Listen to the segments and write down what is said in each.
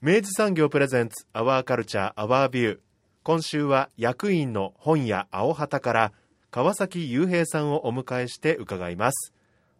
明治産業プレゼンツアワーカルチャーアワービュー今週は役員の本屋青旗から川崎雄平さんをお迎えして伺います。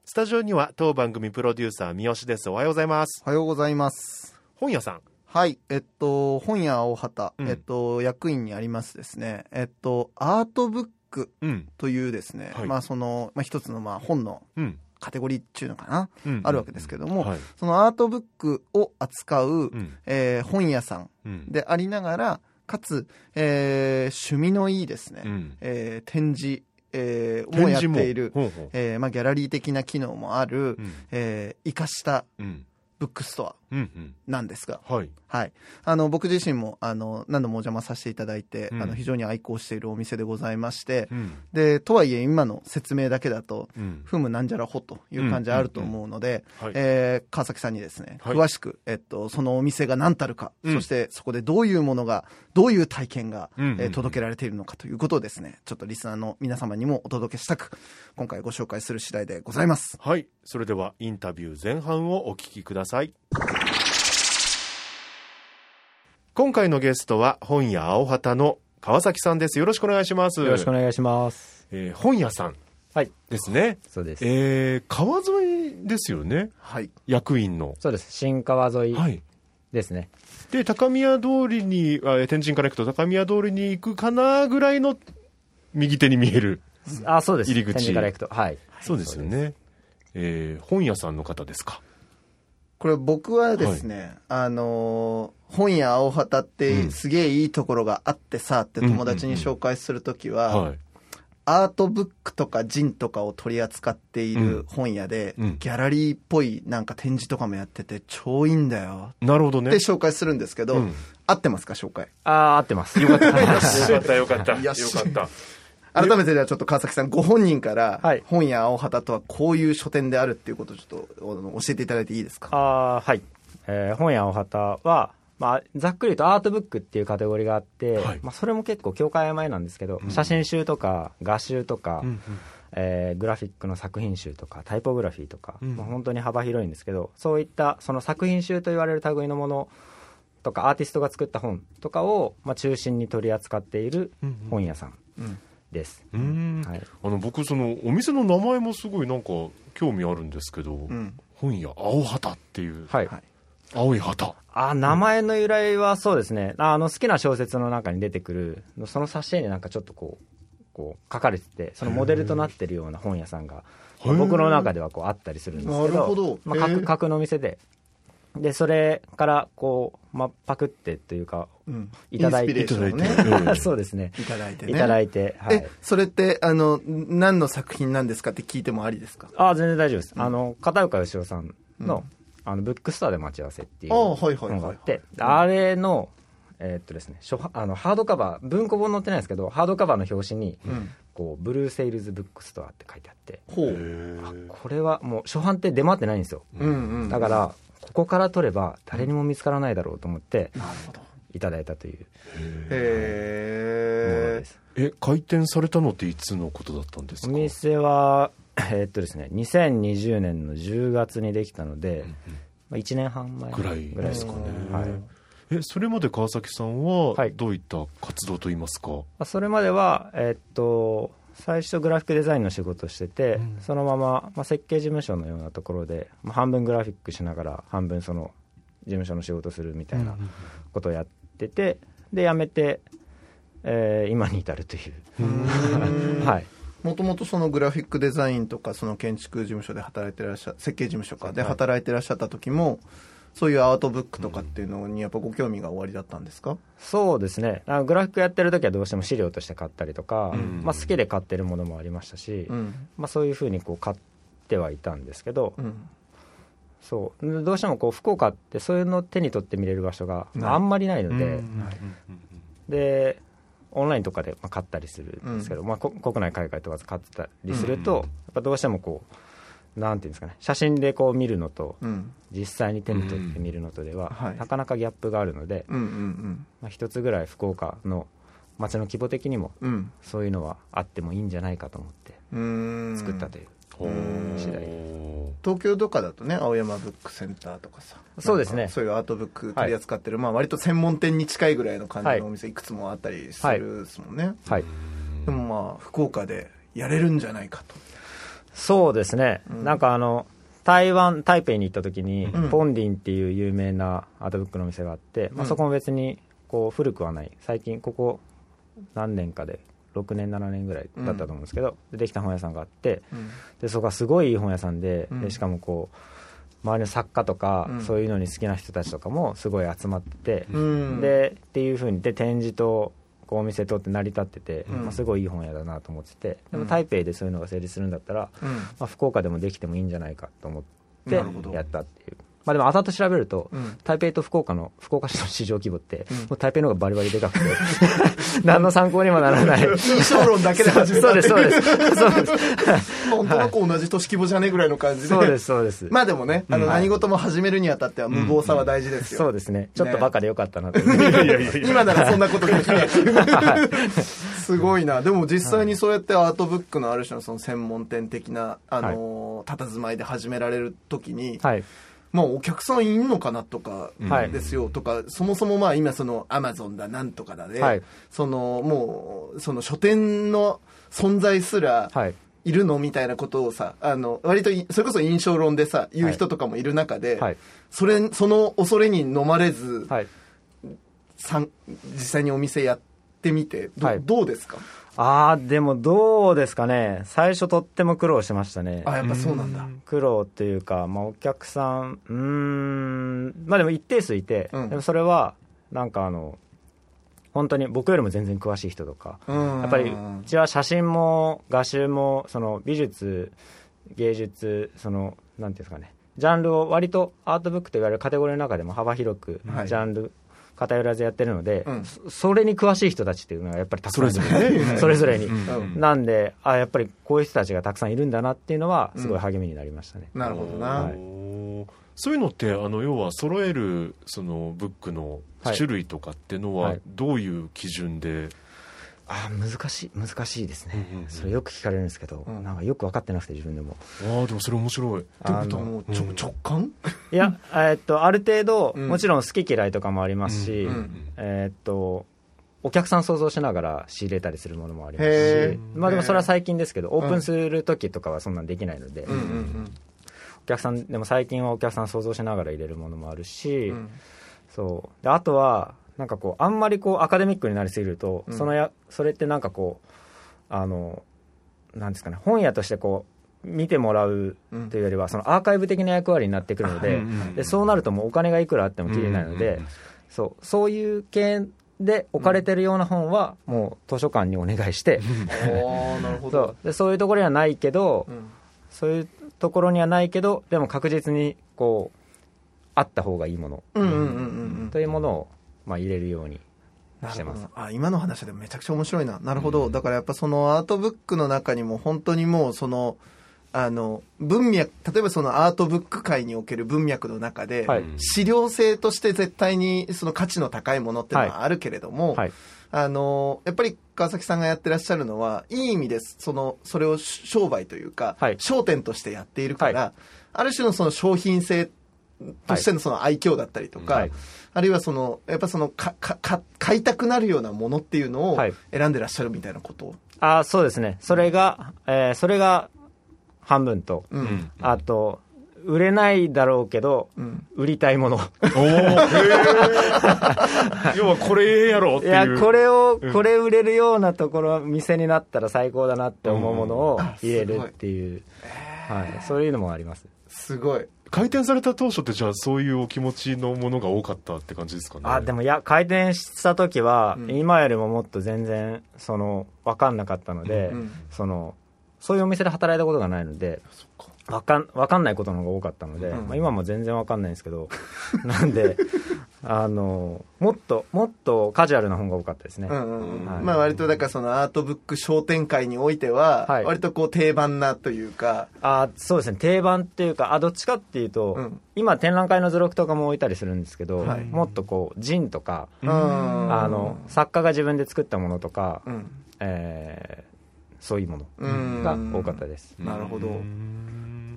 スタジオには当番組プロデューサー三好です。おはようございます。おはようございます。本屋さん。はい、えっと、本屋青旗、うん。えっと、役員にありますですね、えっと、アートブックうん。というですね、はい。まあその、まあ一つのまあ本のうん、カテゴリーっていうのかな、うんあるわけですけども、はい。そのアートブックを扱う、うん。えー本屋さんうん。でありながら、かつ、えー趣味のいいですね、うん。えー展示、えーも。やっている、ほえーまあギャラリー的な機能もある、うん。えー生かしたうん。ブックストアうんうん。なんですが、はいはい、あの僕自身もあの何度もお邪魔させていただいて、うん。あの非常に愛好しているお店でございまして、うん。でとはいえ今の説明だけだとうん。ふむなんじゃらほという感じあると思うので、はいえー川崎さんにですね、はい詳しく、えっと、そのお店が何たるか、うん。そしてそこでどういうものがどういう体験が、えー届けられているのかということをですねちょっとリスナーの皆様にもお届けしたく今回ご紹介する次第でございます。はい。それではインタビュー前半をお聞きください今回のゲストは本屋青旗の川崎さんですよろしくお願いしますよろしくお願いします。えー本屋さんはい、ですねそうです。えー川沿いですよねはい役員のそうです。新川沿いはいですね。で高宮通りにあえー天神から行くと高宮通りに行くかなぐらいの右手に見えるあ、そうです。入り口天神から行くと。はい。そうですよね、えー本屋さんの方ですか？これ僕はですね、あのー本屋青旗っうてん。すげえいいところがあってさって友達に紹介するときは、はい。アートブックとかジンとかを取り扱っていうん。る本屋で、うん。ギャラリーっぽいなんか展示とかもやってて超いいんだよ。なるほどね。って紹介するんですけど、うん。合ってますか紹介？あー、合ってます。よかった。よかったよかった。よかった改めてではちょっと川崎さんご本人からはい。本屋青旗とはこういう書店であるっていうことをちょっと教えていただいていいですか？あー、はい。えー本屋お旗は、まあ、ざっくりとアートブックっていうカテゴリーがあって、はい。まあ、それも結構境界前なんですけど、写真集とか画集とか、うんうん。えーグラフィックの作品集とかタイポグラフィーとか、うんまあ、本当に幅広いんですけどそういったその作品集と言われる類のものとかアーティストが作った本とかを、まあ、中心に取り扱っているうんうん。本屋さん。うんです、うーん。はい、あの僕そのお店の名前もすごいなんか興味あるんですけど、うん。本屋青旗っていう、はい。はい青い旗。あ名前の由来はそうですね。ああの好きな小説の中に出てくるその挿絵になんかちょっとこうこう書かれててそのモデルとなってるような本屋さんが僕の中ではこうあったりするんですけどなるほど。まあ、へー。架架空のお店で。でそれからこう、まあ、パクってというかうんいただいて。インスピレーションをねいただいて。ええ そうですね。いただいてね。いただいて、はい。え、それって、あの、何の作品なんですかって聞いてもありですか？あ全然大丈夫です、あの片岡義雄さんの,、あのブックストアで待ち合わせっていうああはいはいはい本があって。あれのえーっとですね初あのハードカバー文庫本載ってないんですけどハードカバーの表紙に、うん。こうブルーセイルズブックストアって書いてあって。ほう。あこれはもう初版って出回ってないんですよ。うんうん。だからここから取れば誰にも見つからないだろうと思ってなるほど。いただいたという。もの。です。え開店されたのっていつのことだったんですおか店は えーっとですね2020年の10月にできたので、まあ、1年半前ぐらいですかね、はい。えそれまで川崎さんははい。どういった活動といいますか、まあそれまでは、えーっと最初グラフィックデザインの仕事をしてて、うん。そのまま、まあ、設計事務所のようなところで、まあ、半分グラフィックしながら半分その務所の仕事するみたいなことをやっててで辞めて、えー今に至るという。はい。もともとそのグラフィックデザインとかその建築事務所で働いてらっしゃ設計事務所かで働いてらっしゃった時もそういうアートブックとかっていうのにやっぱご興味がおありだったんですか？そうですね。あのグラフィックやってる時はどうしても資料として買ったりとか、うん。まあ、好きで買ってるものもありましたし、うん。まあ、そういうふうにこう買ってはいたんですけど、うんそう。どうしてもこう福岡ってそういうのを手に取って見れる場所があんまりないので、うん。でオンラインとかでまあ買ったりするんですけど、まあ、こ国内海外問わず買ってたりすると、うん。やっぱどうしてもこうなんていうんですかね写真でこう見るのとうん。実際に手に取って見るのとでは、うん。はい。なかなかギャップがあるので、うんうんまあ、一つぐらい福岡の街の規模的にもうん。うんそういうのはあってもいいんじゃないかと思って作ったという次第東京とかだとね青山ブックセンターとかさ。そうですね。そういうアートブック取り扱ってる、まあ割と専門店に近いぐらいの感じはい。のお店いくつもあったりするですもんね、はい。でもまあ福岡でやれるんじゃないかと。そうですね、うん。なんかあの台湾台北に行った時に、うん。ポンディンっていう有名なアートブックのお店があって、まあ、うん。そこも別にこう古くはない。最近ここ何年かで6年7年ぐらいだったと思うんですけど、でできた本屋さんがあってうん。でそこがすごいいい本屋さんで,、うん。でしかもこう周りの作家とか、うん。そういうのに好きな人たちとかもすごい集まってて、うん。でっていうふうにで展示とこうお店とって成り立ってて、うん。まあ、すごいいい本屋だなと思っててでうん。も台北でそういうのが成立するんだったら、うん。まあ、福岡でもできてもいいんじゃないかと思ってやったっていう、まあ、でも後々調べると、うん。台北と福岡の福岡市の市場規模って、うん。もう台北の方がバリバリでかくて 何の参考にもならない。印象論だけで始めた。そうですそうです。そうです。本当なく同じ都市規模じゃねえぐらいの感じで。そうですそうです、まあでもね、あのうん何事も始めるにあたっては無謀さは大事ですよ。そうですね。ちょっとバカでよかったなと、今ならそんなことできない。すごいな。でも実際にそうやってアートブックのある種のその専門店的な、あのー、佇まいで始められるときに、はいまあお客さんいんのかなとかはい。ですよとか、そもそもまあ今そのアマゾンだなんとかだで、はい。そのもうその書店の存在すら、はい。いるのみたいなことをさ、あの、割とい、それこそ印象論でさ、言う人とかもいる中で、はい。それ、その恐れに飲まれず、はい。さん実際にお店やってみて、ど,、はい。どうですか？ああでもどうですかね。最初とっても苦労しましたね。あ、やっぱそうなんだ。苦労っていうか、まあ、お客さん、うーん、まあでも一定数いて、うん。でもそれは、なんかあの、本当に僕よりも全然詳しい人とか、うん。やっぱりうちは写真も画集も、その美術、芸術、その、なんていうんですかね、ジャンルを割とアートブックといわれるカテゴリーの中でも幅広く、ジはい。ャンル、偏らずやってるので、うん。そそれに詳しい人たちっていうのがやっぱりたくさんいる。それぞれね。それぞれに。うん。なんで、あやっぱりこういう人たちがたくさんいるんだなっていうのは、すごい励みになりましたね。なるほどな。はい。そういうのってあの要は揃えるそのブックの種類とかってのははい。どういう基準で、あ難しい、難しいですね、うんうんうん。それよく聞かれるんですけど、うん。なんかよく分かってなくて、自分でも。ああでもそれ面白い。ってことはうちょうん。直感？いや、えーっと、ある程度、うん。もちろん好き嫌いとかもありますし、うんえーっと、お客さん想像しながら仕入れたりするものもありますへしー、まあでもそれは最近ですけど、オープンする時とかはそんなんできないので、うんうん。お客さん、でも最近はお客さん想像しながら入れるものもあるし、うん。そう。であとはなんかこうあんまりこうアカデミックになりすぎると、うん。そのやそれってなんかこうあのなんですかね本屋としてこう見てもらううん。というよりはそのアーカイブ的な役割になってくるので,、うんうんうんでそうなるともうお金がいくらあってもきりないので、うんうんそうそういう系で置かれてるような本はもう図書館にお願いして、おーなるほそどう。でそういうところにはないけど、うん。そういうところにはないけどでも確実にこうあった方がいいもの。うんうんうんうんうん。というものを、まあ、入れるようになるほど。してます。あ今の話でめちゃくちゃ面白いな。なるほど、だからやっぱそのアートブックの中にも本当にもうそのあの文脈例えばそのアートブック界における文脈の中で、はい。資料性として絶対にその価値の高いものっていうのはあるけれども、はい。あのやっぱり川崎さんがやってらっしゃるのはいい意味ですそのそれを商売というか、はい。商店としてやっているから、はある種のその商品性としてのその愛嬌だったりとか、はい。あるいはそのやっぱそのかかか買いたくなるようなものっていうのをはい。選んでらっしゃるみたいなこと？を、あそうですね、それが、えーそれが半分と、うん。うんあと、売れないだろうけど、うん。売りたいもの。おお 要はこれええやろっていう。いや、これをうん、これ売れるようなところ、店になったら最高だなって思うものをうん。入れるっていう、はい、そういうのもあります。すごい開店された当初ってじゃあそういうお気持ちのものが多かったって感じですかね。あ、でもいや、開店した時は、うん。今よりももっと全然、その、わかんなかったので、うんその、そういうお店で働いたことがないので、わかん、わかんないことの方が多かったので、うん。まあ、今も全然わかんないんですけど、なんで、あの、もっと、もっとカジュアルな本が多かったですね。うんうんうん。はい。まあ割とだからそのアートブック商店会においてははい。割とこう定番なというか、あそうですね。定番っていうかあどっちかっていうと、うん。今展覧会の図録とかも置いたりするんですけど、はい。もっとこうジンとか、うん。あの作家が自分で作ったものとか、うん。えーそういうもうんのが多かったです、なるほど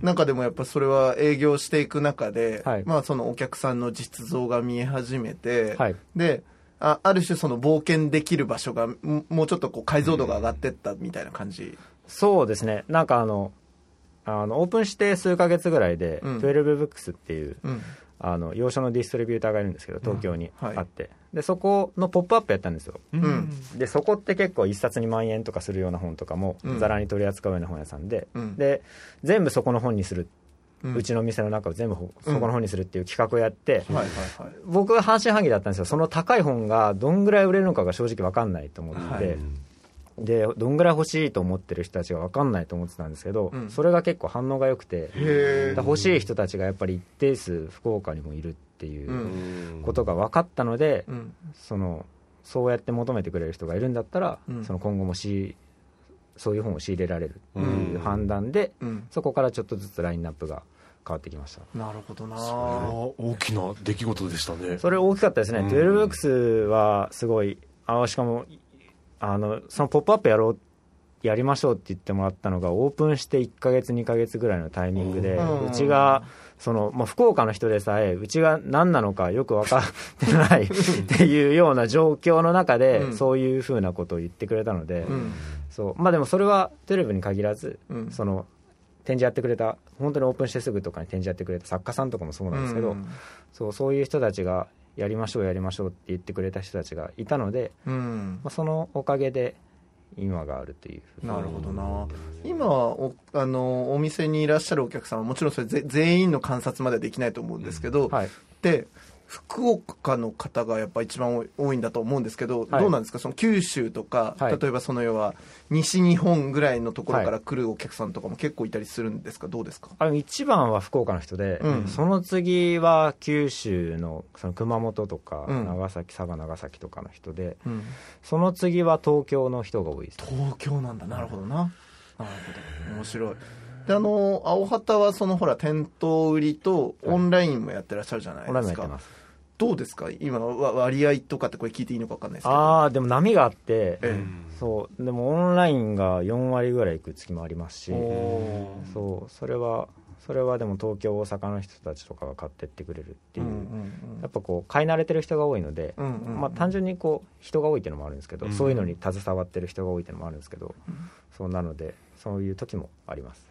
うんなんかでもやっぱそれは営業していく中で、はい。まあそのお客さんの実像が見え始めて、はい。であある種その冒険できる場所がんもうちょっとこう解像度が上がってったみたいな感じ、そうですね。なんかあのあのオープンして数ヶ月ぐらいで、うん。12ブックスっていううん。あの洋書のディストリビューターがいるんですけど東京にはい。あって、でそこのポップアップやったんですよ。うん。でそこって結構一冊2万円とかするような本とかもうん。ざらに取り扱うような本屋さんで、うん。で全部そこの本にする、ううんちの店の中を全部ほそこの本にするっていう企画をやって、はいはいはい。僕は半信半疑だったんですよ。その高い本がどんぐらい売れるのかが正直分かんないと思ってて、はい。でどんぐらい欲しいと思ってる人たちが分かんないと思ってたんですけど、うん。それが結構反応が良くて欲しい人たちがやっぱり一定数福岡にもいるっていううん。ことが分かったので、うん。そのそうやって求めてくれる人がいるんだったら、うん。その今後もしそういう本を仕入れられるってういうん判断で、うん。そこからちょっとずつラインナップが変わってきました。なるほどな。それは大きな出来事でしたね。それ大きかったですね、うん。12X はすごいあしかもあのその「ポップアップやろうやりましょうって言ってもらったのがオープンして1ヶ月2ヶ月ぐらいのタイミングで、うん。うちがその、まあ、福岡の人でさえうちが何なのかよく分かってないっていうような状況の中で、うん。そういうふうなことを言ってくれたので、うん。そう。まあでもそれはテレビに限らず、うん。その展示やってくれた本当にオープンしてすぐとかに展示やってくれた作家さんとかもそうなんですけど、うん。そうそういう人たちがやりましょうやりましょうって言ってくれた人たちがいたので、うん。まあ、そのおかげで今があるというなるほどな。今おあのお店にいらっしゃるお客さんはもちろんそれぜ全員の観察まではできないと思うんですけど、はい。で福岡の方がやっぱ一番多いんだと思うんですけど、はい。どうなんですか？その九州とか、はい。例えばその要は西日本ぐらいのところから来るお客さんとかも結構いたりするんですか？どうですか？あの一番は福岡の人で、うん。その次は九州のその熊本とか、うん。長崎佐賀長崎とかの人でうん。その次は東京の人が多いです。東京なんだ。なるほどな。なるほど。面白い。であの青旗はそのほら店頭売りとオンラインもやってらっしゃるじゃないですか、もやってますどうですか？今割合とかってこれ聞いていいのか分かんないですけど。ああでも波があって、えそう。でもオンラインが4割ぐらいいく月もありますしそう。それはそれはでも東京大阪の人たちとかが買ってってくれるっていう、うんうんやっぱこう買い慣れてる人が多いので、うんうんうん。まあ、単純にこう人が多いっていうのもあるんですけど、うん。そういうのに携わってる人が多いっていうのもあるんですけど、そうなのでそういう時もあります。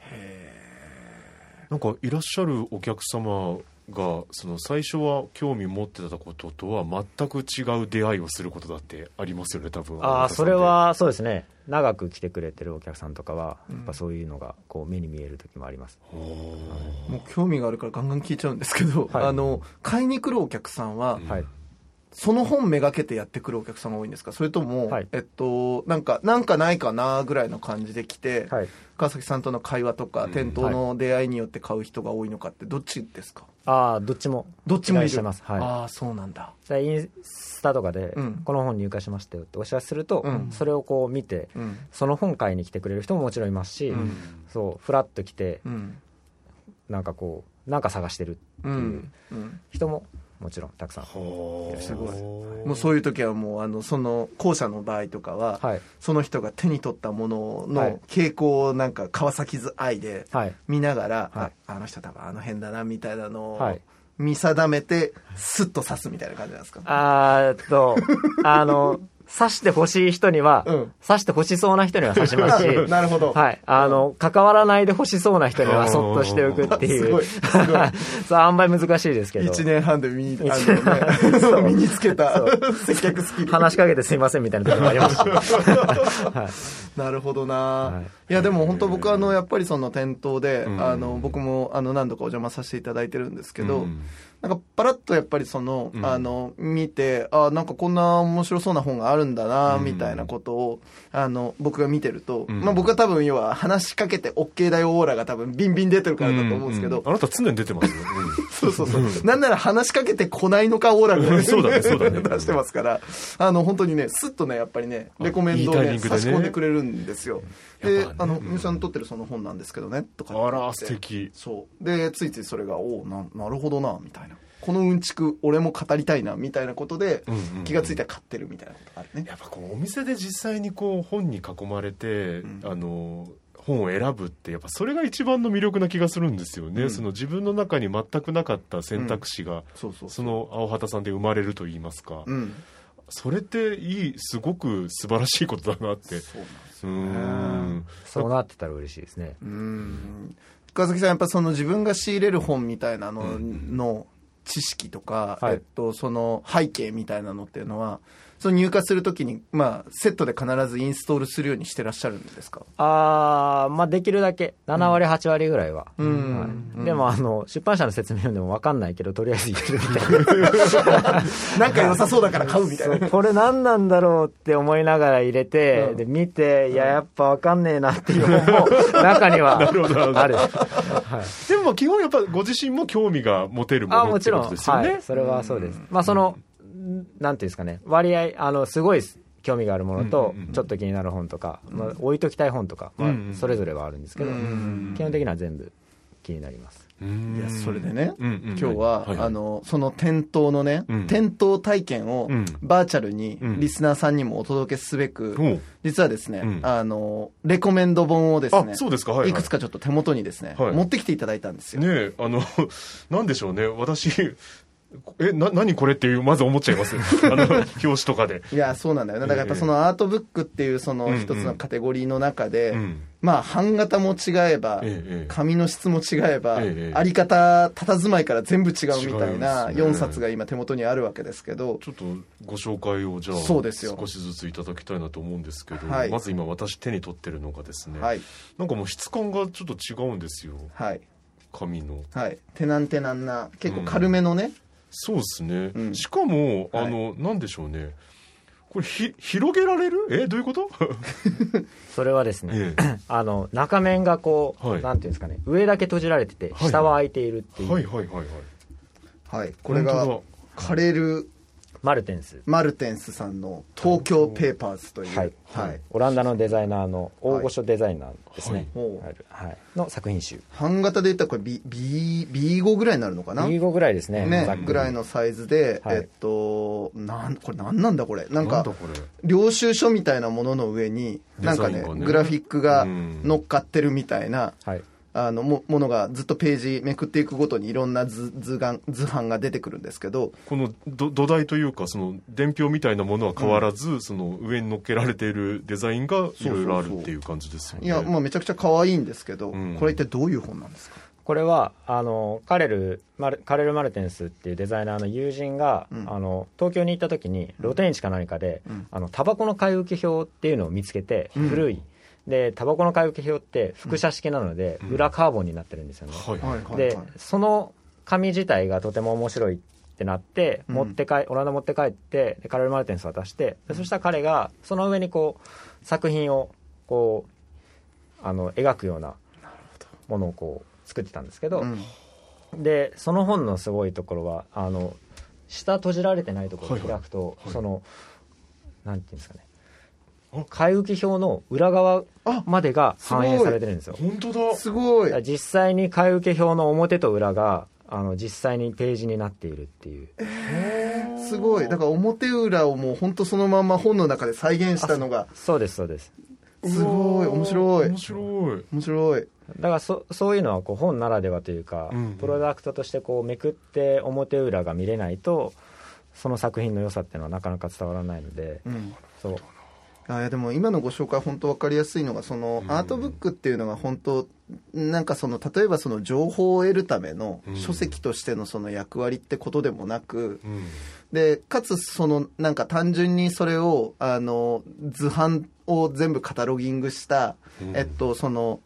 なんかいらっしゃるお客様がその最初は興味持ってたこととは全く違う出会いをすることだってありますよね多分ああそれはそうですね。長く来てくれてるお客さんとかはうんやっぱそういうのがこう目に見える時もあります、おーもう興味があるからガンガン聞いちゃうんですけど、はい。あの買いに来るお客さんは、うんはいその本めがけてやってくるお客さんが多いんですか？それとも、はい。えっとなんかなんかないかなぐらいの感じで来て、はい。川崎さんとの会話とか、うん店頭の出会いによって買う人が多いのかってどっちですか？ああどっちもどっちもいる。お願してます。はい。ああそうなんだ。でインスタとかで、うん。この本入荷しましたよってお知らせすると、うん。それをこう見てうん。その本買いに来てくれる人ももちろんいますし、うん。そうフラッと来てうん。なんかこうなんか探してるうん、うん、人ももちろんたくさんほーす。ごい。もうそういう時はもうあのその後者の場合とかは、はい。その人が手に取ったものはい。の傾向をなんか川崎図愛ではい。見ながら、はい。ああの人多分あの辺だなみたいなのをはい。見定めてスッと刺すみたいな感じなんですか、あーっとあの刺してほしい人には、うん刺してほしそうな人には刺しますし、なるほど。はい。あの、関わらないでほしそうな人にはそっとしておくっていう。すごい そう、あんまり難しいですけど。一年半で身にあの、ね、身につけた接客スキル。話しかけてすいませんみたいな時もありますし。はい。なるほどな、はいい、やでも本当僕あのやっぱりその店頭で、うんあの僕もあの何度かお邪魔させていただいてるんですけど、うんなんかパラッとやっぱりその、うん。あの見てあなんかこんな面白そうな本があるんだなうん。みたいなことを、あの僕が見てると、うん。まあ僕は多分要は話しかけて OK だよオーラが多分ビンビン出てるからだと思うんですけど、あなた常に出てますよ。そうそうそう。なんなら話しかけてこないのかオーラが、うん。そうだねそうだね。出してますから、あの、本当にね、スッとね、やっぱりね、レコメンドをね、いいね。差し込んでくれるんですよ。でね、あの、うんみゆさん撮ってるその本なんですけどね、とかあら、素。敵。そう。で、ついついそれが、おおな、なるほどな、みたいな。このうんちく、俺も語りたいな、みたいなことで気がついたら買ってるみたいなことがあるね。やっぱこうお店で実際にこう本に囲まれて、んあの本を選ぶってやっぱそれが一番の魅力な気がするんですよね、うんその自分の中に全くなかった選択肢が、その青畑さんで生まれると言いますか、うん。それっていいすごく素晴らしいことだなってそうなんですうよね。んそうなってたら嬉しいですね。うん深崎さんやっぱその自分が仕入れる本みたいなのの知識とか、はいえっと、その背景みたいなのっていうのはその入荷するときに、まあ、セットで必ずインストールするようにしてらっしゃるんですか？あー、まあできるだけ、7割、8割ぐらいは。うん。はい。うんでも、あの、出版社の説明読んでも分かんないけど、とりあえず入れるみたいな。なんか良さそうだから買うみたいな。これ何なんだろうって思いながら入れて、うん。で見て、いや、やっぱ分かんねえなっていう本も 中にはる。ほどなるほど。ある。はい。でも基本やっぱご自身も興味が持てるもあ、のってこもちろん、とですよね、はい、それはそうです。まあ、その、なんていうんですかね、割合、あの、すごい興味があるものとちょっと気になる本とか、まあ、置いときたい本とか、まあそれぞれはあるんですけどうん、基本的には全部気になります。うん。いやそれでね、うんうん今日は、いい。あのその店頭のね、うん。店頭体験をうん。バーチャルにうん。リスナーさんにもお届けすべく、実はですね、うん。あのレコメンド本をですねあそうですか。はいはい。いくつかちょっっと手元にですね、はい。持ってきていただいたんですよ、ねえあの なんでしょうね。私えな何これっていうまず思っちゃいます。あの表紙とかで。いやそうなんだよねだからやっぱそのアートブックっていうその一つのカテゴリーの中で、うん。まあ版型も違えば、ええええ。紙の質も違えば、ええあり方佇まいから全部違うみたいな違いますね。4冊が今手元にあるわけですけど。ちょっとご紹介をじゃあそうですよ。少しずついただきたいなと思うんですけど、はい。まず今私手に取ってるのがですね、はい。なんかもう質感がちょっと違うんですよ。はい。紙の。はい。テナンテナンな結構軽めのね、そうですね、うん。しかもはい。あの、なんでしょうね。これひ広げられる？えどういうこと？それはですね、ええ。あの、中面がこう、はい。なんていうんですかね、上だけ閉じられてて、はい。下は開いているっていう、はいはいはいはい。はい。これが本カレル・マルテンス。マルテンスさんの東京ペーパーズという、はい、はい。オランダのデザイナーの大御所デザイナーですね、はいあるはい、の作品集。版型で言ったらこれ B, B, B5 ぐらいになるのかな？B5 ぐらいですね。ねぐらいのサイズで、はい。えっとなんこれなんなんだこれ？なんかなんだこれ？領収書みたいなものの上になんかね。グラフィックがうん。乗っかってるみたいな、はいあのもものがずっとページめくっていくごとにいろんな図図が図版が出てくるんですけどこのど土台というかその伝票みたいなものは変わらず、その上に乗っけられているデザインがいろいろあるっていう感じですよね。いや、まあ、めちゃくちゃ可愛いんですけど、うん。これ一体どういう本なんですか？これはあのカレルマルカレル・マルテンスっていうデザイナーの友人が、うん。あの東京に行った時に露天市か何かで、うん。あのタバコの買い受け表っていうのを見つけて、うん。古いでタバコの買い受け表って複写式なので、うん。裏カーボンになってるんですよね、はい。はいはいでその紙自体がとても面白いってなって、うん。持って帰オランダ持って帰ってでカレル・マルテンス渡してでそしたら彼がその上にこう作品をこうあの描くようなものをこう作ってたんですけど、うん。でその本のすごいところはあの下閉じられてないところを開くと、はいそのなんていうんですかね。あ買い受け表の裏側あまでが反映されてるんですよ。本当だ。すごい。実際に買い受け表の表と裏があの実際にページになっているっていう。すごい。だから表裏をもう本当そのまま本の中で再現したのが。そうですそうです。すごい。面白い。面白い。面白い。だからそそういうのはこう本ならではというか、うんうん。プロダクトとしてこうめくって表裏が見れないとその作品の良さっていうのはなかなか伝わらないので、うん。そうあいやでも今のご紹介本当分かりやすいのがそのアートブックっていうのが本当なんかその例えばその情報を得るためのうん。書籍としてのその役割ってことでもなくうん。でかつそのなんか単純にそれをあの図版を全部カタロギングしたうん。えっとその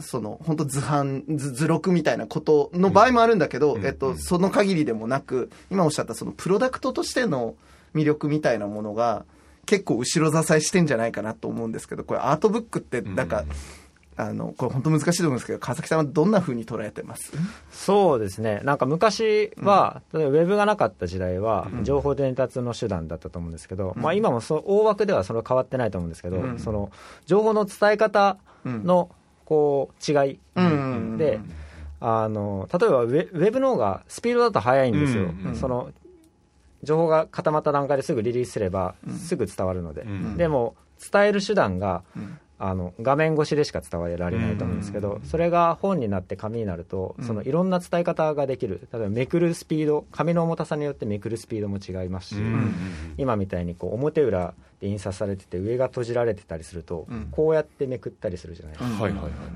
その本当図版図図録みたいなことの場合もあるんだけど、うん。えっと、うん。その限りでもなく今おっしゃったそのプロダクトとしての魅力みたいなものが結構後ろ支えしてんじゃないかなと思うんですけどこれアートブックってなんか、うんあのこれ本当難しいと思うんですけど川崎さんはどんな風に捉えてます？そうですね。なんか昔は、例えばウェブがなかった時代はうん。情報伝達の手段だったと思うんですけど、まあ、今もそう大枠ではそれは変わってないと思うんですけど、うん。その情報の伝え方のこう違い。うん。で、あの例えばウェウェブの方がスピードだと速いんですよ、うん。うん。その情報が固まった段階ですぐリリースすればすぐ伝わるので、うん。でも伝える手段がうん。あの画面越しでしか伝えられないと思うんですけど、それが本になって紙になると、うん。そのいろんな伝え方ができる。例えばめくるスピード紙の重たさによってめくるスピードも違いますし、うん。今みたいにこう表裏で印刷されてて上が閉じられてたりすると、うん。こうやってめくったりするじゃないですか、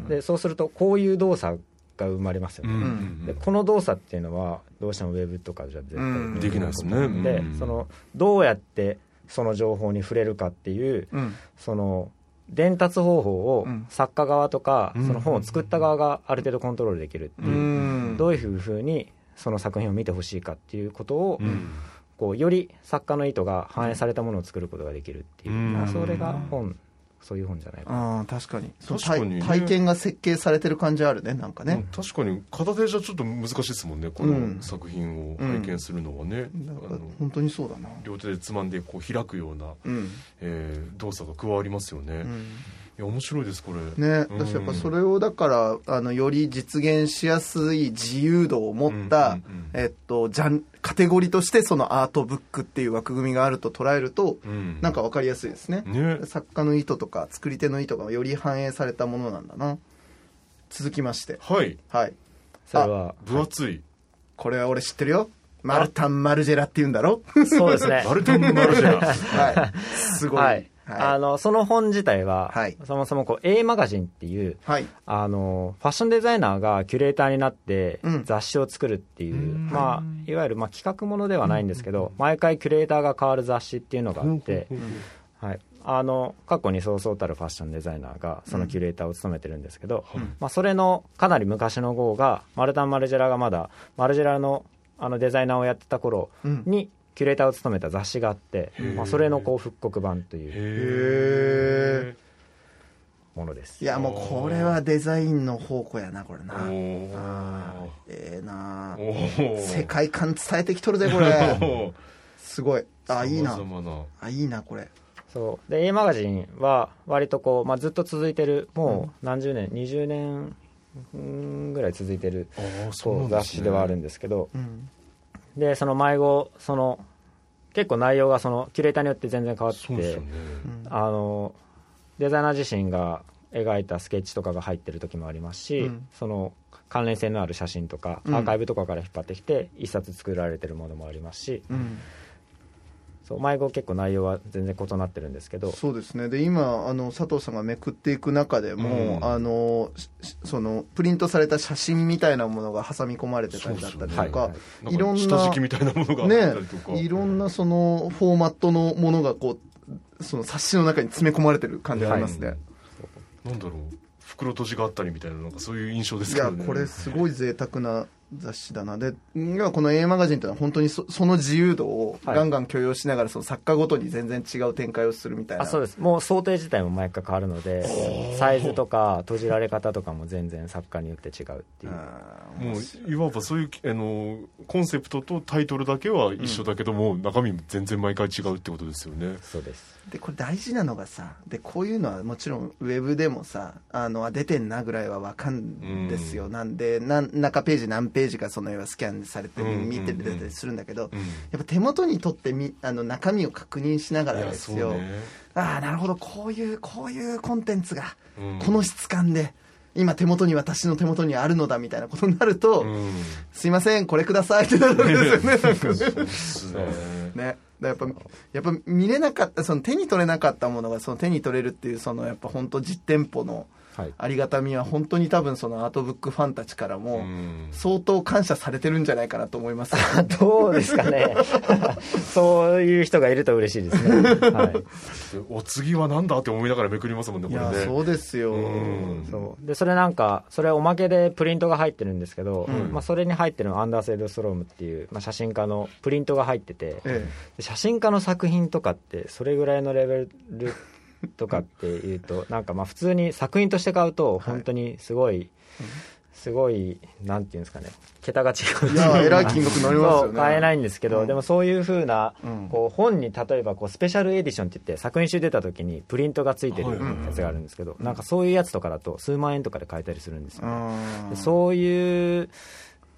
でそうするとこういう動作が生まれますよね、うんでこの動作っていうのはどうしてもウェブとかじゃ絶対うん。できないですね。でうん。そのどうやってその情報に触れるかっていううん。その伝達方法をうん。作家側とかうん。その本を作った側がある程度コントロールできるっていううん。どういうふうにその作品を見てほしいかっていうことをうん。こうより作家の意図が反映されたものを作ることができるっていう。うん。まあそれが本そういう本じゃないかな。ああ確かに。確かにね。体体験が設計されてる感じあるねなんかね、確かに片手じゃちょっと難しいですもんねこうん。の作品を拝見するのはね、なんかあの本当にそうだな。両手でつまんでこう開くような、うん、えー動作が加わりますよね、いうんや面白いですこれ。ね、うん。私やっぱそれをだからあのより実現しやすい自由度を持った、うんうんうん。えっと、ジャンカテゴリーとしてそのアートブックっていう枠組みがあると捉えると、うん。なんか分かりやすいですね。ね。作家の意図とか作り手の意図がより反映されたものなんだな。続きまして。はい。はい。それは分厚い。これは俺知ってるよ。マルタン・マルジェラって言うんだろ？そうですね。マルタン・マルジェラ。はい。すごい。はい、あのその本自体は、はい。そもそもこう A マガジンっていうはい。あのファッションデザイナーがキュレーターになってうん。雑誌を作るっていう、うん。まあ、いわゆるまあ企画ものではないんですけど、毎回キュレーターが変わる雑誌っていうのがあって、はい、あの過去にそうそうたるファッションデザイナーがそのキュレーターを務めてるんですけど、うん。まあ、それのかなり昔の号がマルタン・マルジェラがまだマルジェラのあのデザイナーをやってた頃うん。にキュレーターを務めた雑誌があって、まあ、それのこう復刻版というへものです。いやもうこれはデザインの宝庫やなこれな。ええー。世界観伝えてきとるでこれ。すごい。あいいな。あいいなこれ。そう。で A マガジンは割とこう、まあ、ずっと続いてる。もう何十年、20年うんぐらい続いてる雑誌ではあるんですけどうんでその迷子その結構内容がそのキュレーターによって全然変わってそうですよね。あのデザイナー自身が描いたスケッチとかが入ってる時もありますし、うん。その関連性のある写真とか、うん。アーカイブとかから引っ張ってきて一冊作られてるものもありますしうんそう迷子結構内容は全然異なってるんですけど。そうですね。で今あの佐藤さんがめくっていく中でも、うん。あのしそのプリントされた写真みたいなものが挟み込まれてたりだったりとか、はい。ろんな下敷きみたいなものがね。いろんなそのフォーマットのものがこうその冊子の中に詰め込まれてる感じがありますね、はい。なんだろう。袋閉じがあったりみたいななんかそういう印象ですいやけどね。これすごい贅沢な雑誌だな。で要はこの A マガジンってのは本当にそその自由度をはいガンガン許容しながらその作家ごとに全然違う展開をするみたいな。あそうです。もう想定自体も毎回変わるのでサイズとか閉じられ方とかも全然作家によって違うっていう。あーもういわばそういうあのコンセプトとタイトルだけは一緒だけども、中身も全然毎回違うってことですよね。そうですでこれ大事なのがさでこういうのはもちろんウェブでもさあのあ出てんなぐらいは分かんですよ、なんでなん中ページ何ページかその要はスキャンされてうん見て出たりするんだけど、うん。やっぱ手元に取ってみあの中身を確認しながらですよ、ね、ああなるほど。こういうこういうコンテンツがうん。この質感で今手元に私の手元にあるのだみたいなことになると、うん。すいませんこれくださいってなるわけですよね。ね やっぱやっぱ見れなかったその手に取れなかったものがその手に取れるっていうそのやっぱ本当実店舗のありがたみは本当に多分そのアートブックファンたちからもうん。相当感謝されてるんじゃないかなと思います、どうですかね。そういう人がいると嬉しいですね、はい、でお次はなんだって思いながらめくりますもんねいやこれね。そうですよ、うん。そう。でそれなんかそれおまけでプリントが入ってるんですけど、うん。まあ、それに入ってるのはアンダーセル・ストロームっていう、まあ、写真家のプリントが入っててえ。で写真家の作品とかってそれぐらいのレベル とかっていうとなんかまあ普通に作品として買うと本当にすごい、すごいなんていうんですかね桁が違う。えいやえらい金額になりますよね。そう買えないんですけど、うん。でもそういうふうな、うん。こう本に例えばこうスペシャルエディションって言って作品集出た時にプリントがついてるはいはいやつがあるんですけど、なんかそういうやつとかだと数万円とかで買えたりするんですよ、うん。でそういう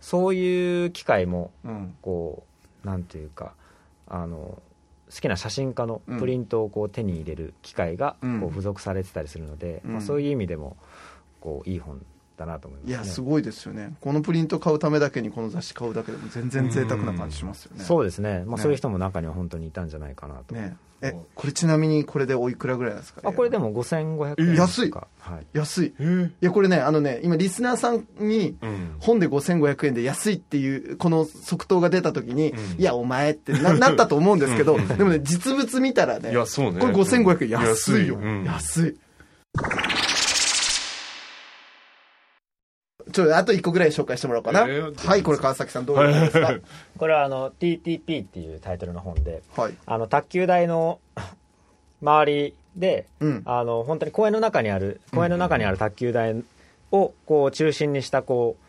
そういう機会もうん。こうなんていうかあの好きな写真家のプリントをこう手に入れる機会がうん。こう付属されてたりするので、うん。まあ、そういう意味でもこういい本だなと思います、ね、いやすごいですよね。このプリント買うためだけにこの雑誌買うだけでも全然贅沢な感じしますよね。そうですね、まあ、ね。そういう人も中には本当にいたんじゃないかなと、ねえこれちなみにこれでおいくらぐらいなんですか？あこれでも5500円安い。はい、安い。えー。いやこれねあのね今リスナーさんにうん。本で5500円で安いっていうこの即答が出た時に、うん。いやお前ってな なったと思うんですけど、うん。でもね実物見たらねいやそうね。これ5500円うん安いよ、うん。安いちょあと1個ぐらい紹介してもらおうかな、えーはいこれ川崎さんどういうことです これはあの TTP っていうタイトルの本でかはい。あの卓球台の 周りでうん。あの本当に公園の中にある公園の中にある卓球台をこう中心にしたこう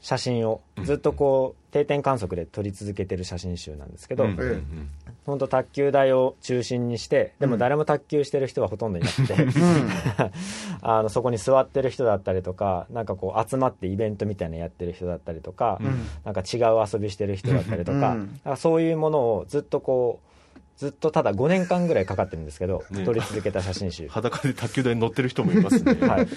写真をずっとこう定点観測で撮り続けてる写真集なんですけど、うんうんうん本当卓球台を中心にしてでも誰も卓球してる人はほとんどいなくて、あのそこに座ってる人だったりとかなんかこう集まってイベントみたいなのやってる人だったりとか、うん。なんか違う遊びしてる人だったりとか,、うん。なんかそういうものをずっとこうずっとただ5年間ぐらいかかってるんですけど、ね。撮り続けた写真集、裸で卓球台に乗ってる人もいますね。はい、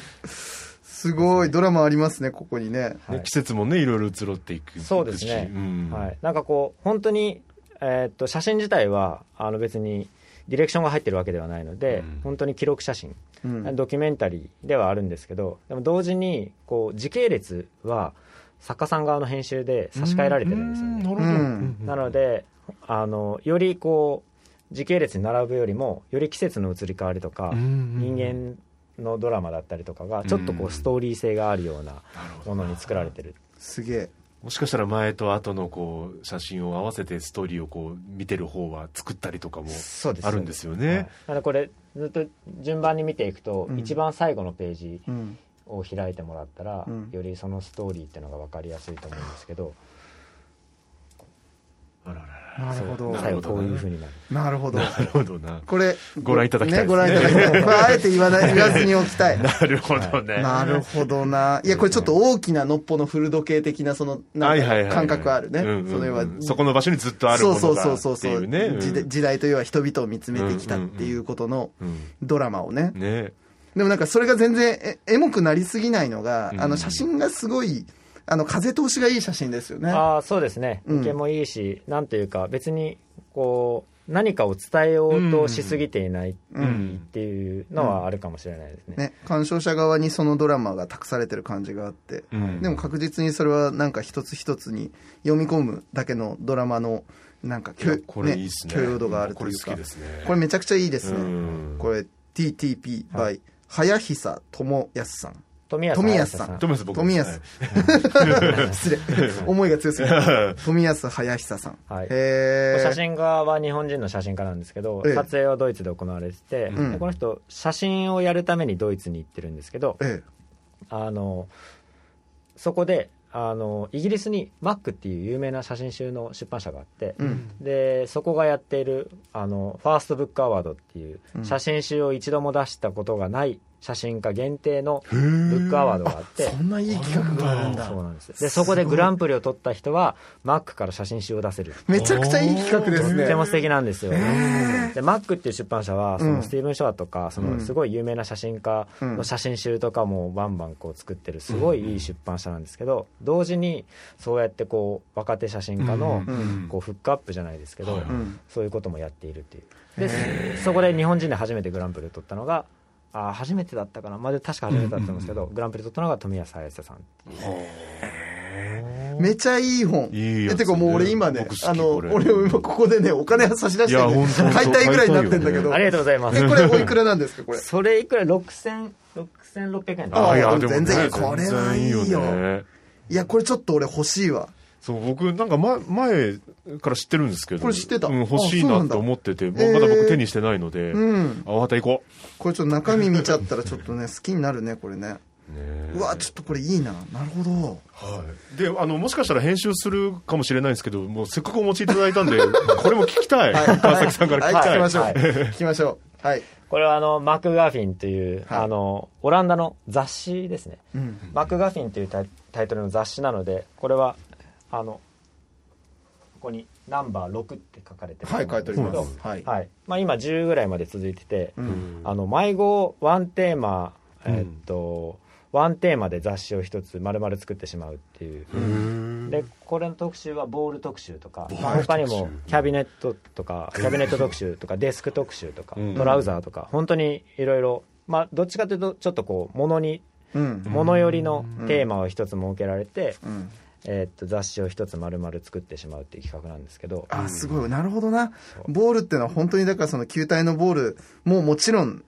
すごいドラマありますねここにね。はい。ね季節もねいろいろ移ろっていくそうですね。し。うん。はい、なんかこう本当に、えーっと写真自体はあの別にディレクションが入ってるわけではないので、うん。本当に記録写真、うん。ドキュメンタリーではあるんですけどでも同時にこう時系列は作家さん側の編集で差し替えられてるんですよね、うなるほど。うん。なのであのよりこう時系列に並ぶよりもより季節の移り変わりとか、人間のドラマだったりとかがちょっとこうストーリー性があるようなものに作られてる。すげえもしかしたら前と後のこう写真を合わせてストーリーをこう見てる方は作ったりとかもあるんですよはいね。なのでこれずっと順番に見ていくと、うん。一番最後のページうん。を開いてもらったら、うん。よりそのストーリーっていうのが分かりやすいと思うんですけど。あららなるほど。最後こういうふうになる。なるほど。なるほどな。これご覧いただきたい。ねご覧いただきたい。こ れあえて言わない言わずにおきたい。なるほどね。なるほどな。いや、これちょっと大きなのっぽの古時計的な、その、なんか感覚あるね。それは、そこの場所にずっとあるもそうそうそうそうそう。時代時代というは人々を見つめてきたっていうことのうん。ドラマをね。ね。でもなんかそれが全然えエモくなりすぎないのが、うん。あの写真がすごい、あの風通しがいい写真ですよね。ああそうですね。うん。受けもいいし、なんというか別にこう何かを伝えようとしすぎていないうん。っていうのはあるかもしれないですね、ね、鑑賞者側にそのドラマが託されてる感じがあって、うん。でも確実にそれはなんか一つ一つに読み込むだけのドラマのなんかこれね。許容度があるとこれいうか。好きですね。これめちゃくちゃいいですね、うん。これ TTP は by 早久智康さん富安富安さん。富安僕富安はい。失礼。思いが強すぎる富安早久さん、はい。写真家は日本人の写真家なんですけど、ええ。撮影はドイツで行われてて、うん。でこの人写真をやるためにドイツに行ってるんですけどえあのそこであのイギリスにマックっていう有名な写真集の出版社があって、えうん。でそこがやっているあのファーストブックアワードっていううん。写真集を一度も出したことがない写真家限定のブックアワードがあって。そんないい企画があるんだ。そうなんです。でそこでグランプリを取った人はマックから写真集を出せる。めちゃくちゃいい企画ですね。とっても素敵なんですよ、でマックっていう出版社はそうん。のスティーブン・ショアとかそうん。のすごい有名な写真家の写真集とかもバンバンこう作ってるすごいいい出版社なんですけど同時にそうやってこう若手写真家のうん。こうフックアップじゃないですけど、ん。そういうこともやっているっていう。でそこで日本人で初めてグランプリを取ったのがあ初めてだったかな、まあ、で確か初めてだったんですけど、グランプリ取ったのが富安綾瀬さんっていう。めちゃいい本。いいやつね。えてかもう俺今ねあの、俺今ここでね、お金差し出していやね本当。に買いたいぐらいになってんだけど。ありがとうございます。え、これおいくらなんですか、これ？それいくら？6000 6600円だああいやでも全然ねいいこれはいいよ全然いいよ。ねいや、これちょっと俺欲しいわ。そう僕なんか前前から知ってるんですけどこれ知ってたうん、欲しいなと思っててもまだ僕手にしてないので、うん。あわた行ここれちょっと中身見ちゃったらちょっとね、好きになるね、これね。う、ねうわ、ちょっとこれいいな。なるほど。はい、であのもしかしたら編集するかもしれないんですけどもうせっかくお持ちいただいたんで これも聞きたい、川崎さんから聞きはい、たい、聞きましょう。はい聞きましょう。はい。これはあのマクガフィンという、はいあのオランダの雑誌ですね、うん。マクガフィンというタイタイトルの雑誌なのでこれはあのここにナンバー6って書かれてるはい、書いておりまんですす。はいけど、。はいまあ、今10ぐらいまで続いてて、うん。あの迷子ワンテーマえっと、ワンテーマで雑誌を一つ丸々作ってしまうっていう、でこれの特集はボール特集とか、まあ他にもキャビネットとかキャビネット特集とかデスク特集とか、うんトラウザーとか本当にいろいろまあどっちかというとちょっとこう物にうん。物寄りのテーマを一つ設けられて、うん。えーっと雑誌を一つ丸々作ってしまうっていう企画なんですけど、あ、すごい。なるほどな。ボールっていうのは本当にだからその球体のボールももちろん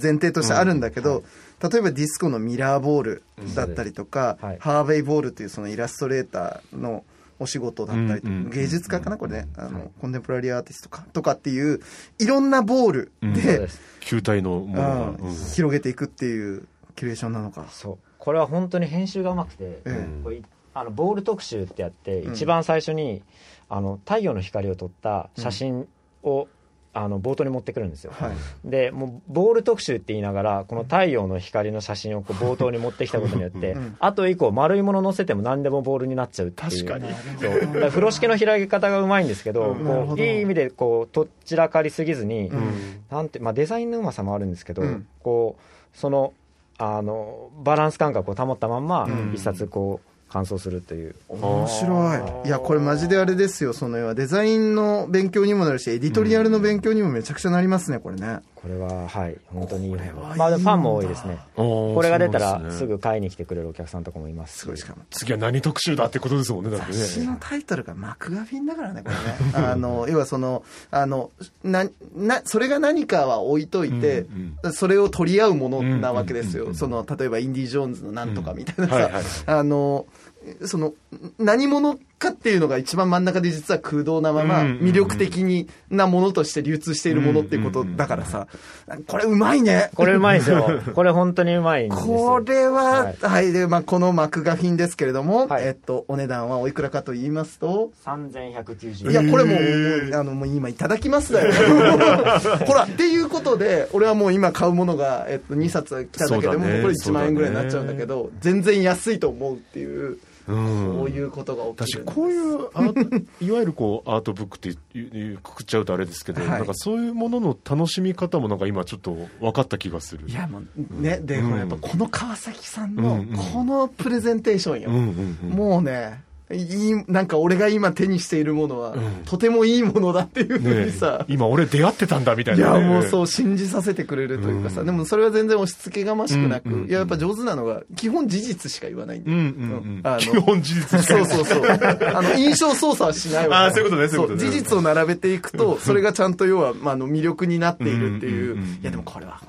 前提としてあるんだけど、例えばディスコのミラーボールだったりとか、はい。ハーベイボールっていうそのイラストレーターのお仕事だったり芸術家かなこれね、あの、コンテンポラリーアーティストか、とかっていう、いろん。なボールで、球体のものが、広げていくっていうキュレーションなのか。そう。これは本当に編集がうまくて、ええ。これあのボール特集ってやって、うん。一番最初にあの太陽の光を撮った写真を、あの冒頭に持ってくるんですよ、はい。でもうボール特集って言いながらこの太陽の光の写真をこう 冒頭に持ってきたことによって、うん。あと以降丸いもの載せても何でもボールになっちゃうっていう。確かに。そう。だから風呂敷の開け方がうまいんですけど,、うん。こういい意味でこうとっちらかりすぎずに、うん。なんてまあ、デザインのうまさもあるんですけど、うん。こうそのあのバランス感覚を保ったまんまうん。一冊こう完走するという、面白い。いや、これマジであれですよ。その要はデザインの勉強にもなるし、エディトリアルの勉強にもめちゃくちゃなりますね、これね。これははい本当に。いいこれはいいんだまあでもファンも多いですね。ここれが出たらすぐ買いに来てくれるお客さんとかもいます。すごい、しか。も。次は何特集だってことですもんねだって雑誌のねタイトルがマクガフィンだからね、これね。あの、要はその、あの、な、な、それが何かは置いといて、それを取り合うものなわけですよ。その、例えばインディ・ジョーンズのなんとかみたいなさ。はいはい、あの、その、何者かっていうのが一番真ん中で実は空洞なまま、魅力的になものとして流通しているものっていうことだからさ、これうまいね。これうまいですよ。これ本当にうまいんですよ。これは、はい。はい、で、まあ、このマクガフィンですけれども、はい。えっと、お値段はおいくらかと言いますと、3190いや、円これもう、あの、もう今いただきますだよ。ほら、っていうことで、俺はもう今買うものが、えっと、2冊来ただけでも、これ1万円ぐらいになっちゃうんだけど、全然安いと思うっていう、うん。そういうことが起きる。私こういうアートいわゆるこうアートブックってくくっちゃうとあれですけど、はい。なんかそういうものの楽しみ方もなんか今ちょっと分かった気がする。いや、もう、ね、で、うんこれやっぱこの川崎さんのこのプレゼンテーションよ。うんうんうん。もうね、いい、なんか俺が今手にしているものは、うん。とてもいいものだっていうふうにねさ、今俺出会ってたんだみたいいな、ね、や、もうそう、信じさせてくれるというかさ、うん。でもそれは全然押し付けがましくなく、うんうんうんいや、やっぱ上手なのが、基本事実しか言わないんだよ。うんうんうん。あの基本事実しかそうそうそう。あの、印象操作はしないわけあーそういうことねそういうことね。事実を並べていくと、それがちゃんと要は、まあ、あの、魅力になっているっていう。うんうんうんうんいや、でもこれは、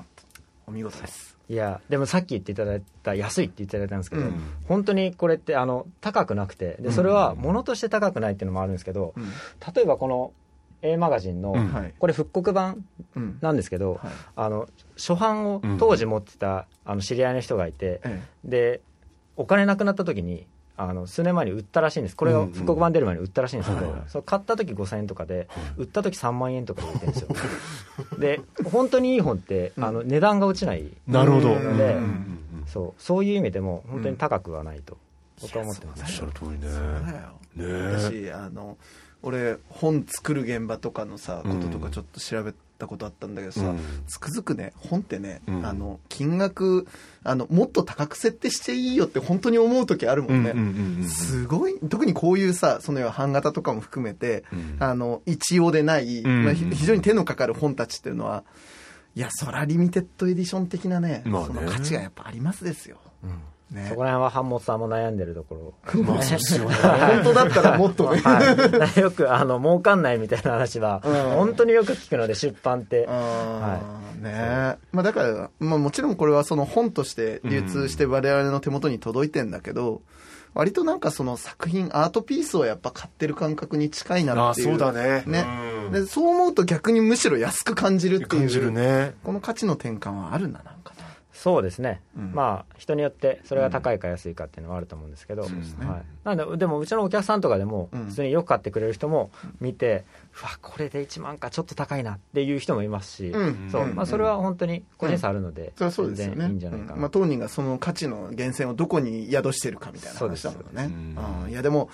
お見事です。いやでもさっき言っていただいた安いって言っていただいたんですけど、うん。本当にこれってあの高くなくてでそれは物として高くないっていうのもあるんですけど、うん。例えばこの A マガジンの、うん。はい。これ復刻版うん。なんですけど、はい。あの初版をうん。当時持ってたあの知り合いの人がいて、え。でお金なくなった時にあの数年前に売ったらしいんです。これをうんうん。復刻版出る前に売ったらしいんですけど、はいはいそう買った時5000円とかで、売った時3万円とかで売ってるんですよ。で本当にいい本ってあの値段が落ちない。なるほど。で、うんうんうんそうそういう意味でも本当に高くはないと僕は思ってます、おっしゃる通りね。そうだよ。ねえ。私あの俺本作る現場とかのさうんこととかちょっと調べたことあったんだけどさ、うん。つくづくね本ってね、うん。あの金額あのもっと高く設定していいよって本当に思う時あるもんね、うんうんうんうんすごい特にこういうさその要は版型とかも含めて、うん。あの一応でない、うん。まあ、ひ非常に手のかかる本たちっていうのはいやそらリミテッドエディション的なね,、まあね。その価値がやっぱありますですよ、うんね。そこら辺は版元さんも悩んでるところ。まあそうっすよね。本当だったらもっとね、はい、よくあの儲かんないみたいな話は、うん。本当によく聞くので出版って、あーねまあ、だから、まあ、もちろんこれはその本として流通して我々の手元に届いてんだけど、割となんかその作品アートピースをやっぱ買ってる感覚に近いなああ、っていう。そうだね。ね。うん。でそう思うと逆にむしろ安く感じるっていう。感じるね。この価値の転換はあるんだなんかなそうですね、うん。まあ人によってそれが高いか安いかっていうのはあると思うんですけど、そうですね。はい、なんででもうちのお客さんとかでもうん。普通によく買ってくれる人も見て、うわこれで1万かちょっと高いなっていう人もいますし、うん。そう。うん。まあ、それは本当に個人差あるので、それはそうですよね。全然いいんじゃないかな、うん。まあ、当人がその価値の源泉をどこに宿してるかみたいな話だもんね。そうですうん。いやでも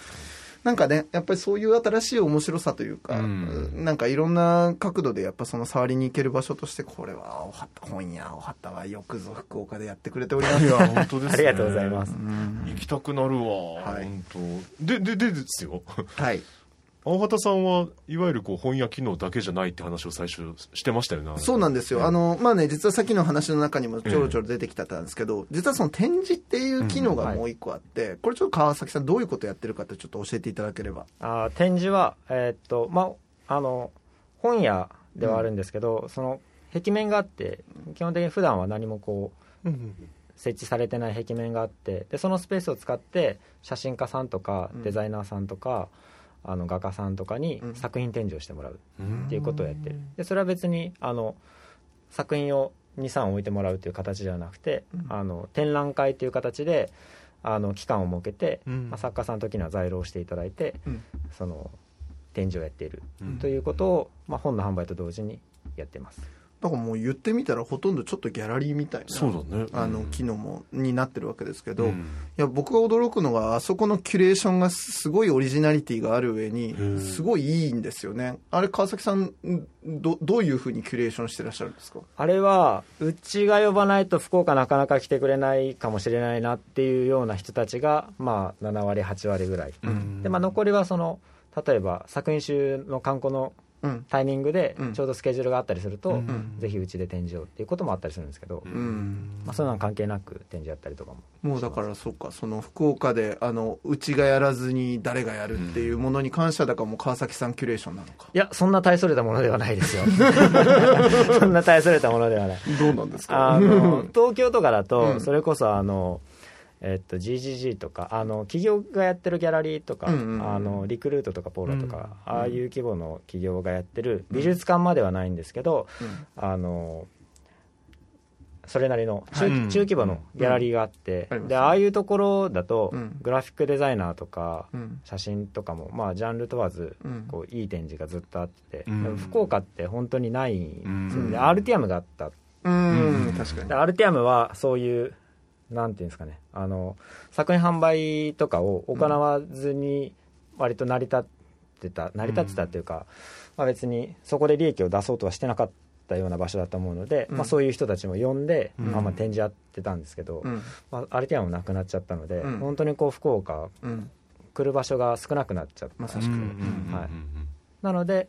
なんかねやっぱりそういう新しい面白さというか、うんなんかいろんな角度でやっぱその触りに行ける場所としてこれは青はった本屋青はったはよくぞ福岡でやってくれておりますいや、本当ですね。ありがとうございますうん行きたくなるわ。はい本当。で、で、でですよ。はい青畑さんはいわゆるこう翻訳機能だけじゃないって話を最初してましたよね。そうなんですよ。あの、まあね、実はさっきの話の中にもちょろちょろ出てきたんですけど、実はその展示っていう機能がもう一個あって、これちょっと川崎さんどういうことやってるかってちょっと教えていただければ。あー展示は、えーっとまあ、あの本屋ではあるんですけど、その壁面があって基本的に普段は何もこううん。設置されてない壁面があってでそのスペースを使って写真家さんとかうん。デザイナーさんとか、あの画家さんとかにうん。作品展示をしてもらううん。っていうことをやってる。でそれは別にあの作品を23置いてもらうという形ではなくて、うん。あの展覧会という形であの期間を設けて、うん。まあ、作家さんの時には在庫をしていただいて、うん。その展示をやっているうん。ということを、まあ、本の販売と同時にやってますだからもう言ってみたらほとんどちょっとギャラリーみたいな。そうだね。あの、機能も、になってるわけですけど、いうんや、僕が驚くのは、あそこのキュレーションがすごいオリジナリティがある上にん、すごいいいんですよね。あれ、川崎さん、ど、どういうふうにキュレーションしてらっしゃるんですか？あれはうちが呼ばないと福岡なかなか来てくれないかもしれないなっていうような人たちが、まあ、7割8割ぐらい、うんでまあ、残りはその例えば作品集の観光のうん。タイミングでうん。ちょうどスケジュールがあったりすると、うん。ぜひうちで展示をっていうこともあったりするんですけど、うん。まあ、そういうのは関係なく展示やったりとかも。もうだからそうかその福岡であのうちがやらずに誰がやるっていうものに関してはだからもう川崎さんキュレーションなのか。いやそんな大それたものではないですよ。そんな大それたものではない。どうなんですあの東京とかだうとん。それこそあの、えっと、GGG とかあの企業がやってるギャラリーとか、うんうんうん。あのリクルートとかポーラとか、うんああいう規模の企業がやってる美術館まではないんですけど、あのそれなりの中,、はい。中規模のギャラリーがあって、うんありますね。でああいうところだと、うん。グラフィックデザイナーとか、うん。写真とかも、まあ、ジャンル問わず、うん。こういい展示がずっとあって、福岡って本当にないうん。で RTM があった。うん、うん確かにで RTM はそういうなんていうんですかね。あの作品販売とかを行わずに割と成り立ってた成り立ってたっていうか、まあ、別にそこで利益を出そうとはしてなかったような場所だと思うので、うん。まあ、そういう人たちも呼んで、うん。まあ、まあ展示やってたんですけど、うん。まあ、RTM もなくなっちゃったので、うん。本当にこう福岡うん。来る場所が少なくなっちゃった、まさしく、はい。なので